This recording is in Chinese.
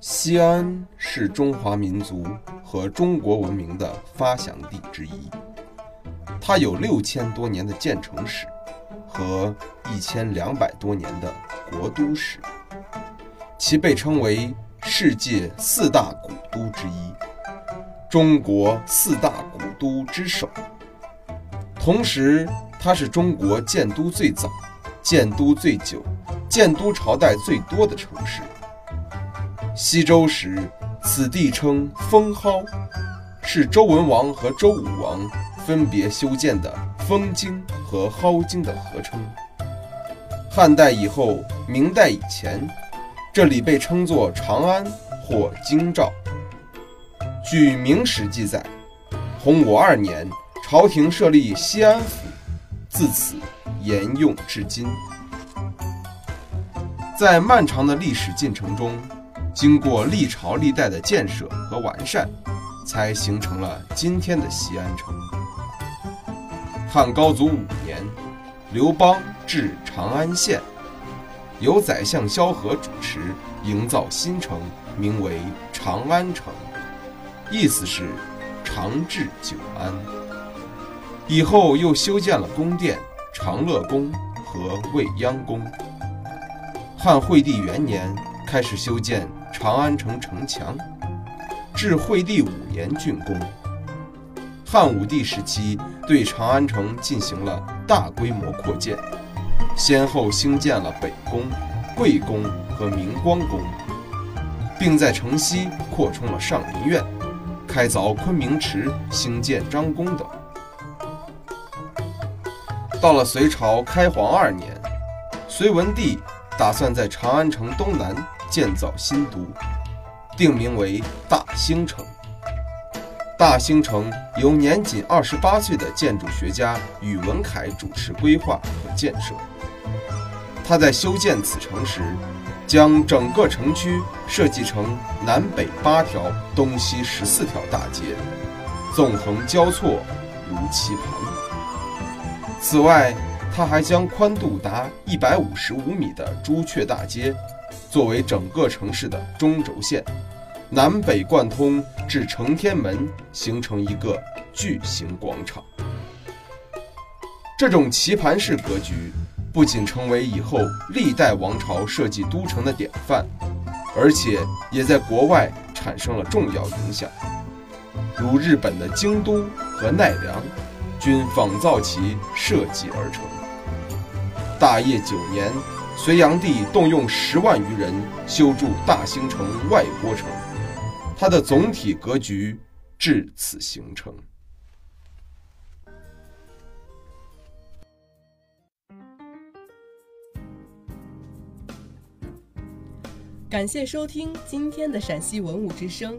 西安是中华民族和中国文明的发祥地之一，它有六千多年的建城史和一千两百多年的国都史，其被称为世界四大古都之一，中国四大古都之首。同时，它是中国建都最早、建都最久、建都朝代最多的城市。西周时，此地称封蒿，是周文王和周武王分别修建的封京和蒿京的合称。汉代以后，明代以前，这里被称作长安或京兆。据《明史》记载，洪武二年，朝廷设立西安府，自此沿用至今。在漫长的历史进程中，经过历朝历代的建设和完善，才形成了今天的西安城。汉高祖五年，刘邦置长安县，由宰相萧何主持营造新城，名为长安城，意思是长治久安。以后又修建了宫殿长乐宫和未央宫。汉惠帝元年开始修建。长安城城墙，至惠帝五年竣工。汉武帝时期对长安城进行了大规模扩建，先后兴建了北宫、贵宫和明光宫，并在城西扩充了上林苑，开凿昆明池，兴建张宫等。到了隋朝开皇二年，隋文帝打算在长安城东南。建造新都，定名为大兴城。大兴城由年仅二十八岁的建筑学家宇文恺主持规划和建设。他在修建此城时，将整个城区设计成南北八条、东西十四条大街，纵横交错，如棋盘。此外，他还将宽度达一百五十五米的朱雀大街。作为整个城市的中轴线，南北贯通至承天门，形成一个巨型广场。这种棋盘式格局不仅成为以后历代王朝设计都城的典范，而且也在国外产生了重要影响，如日本的京都和奈良，均仿造其设计而成。大业九年。隋炀帝动用十万余人修筑大兴城外郭城，它的总体格局至此形成。感谢收听今天的陕西文物之声，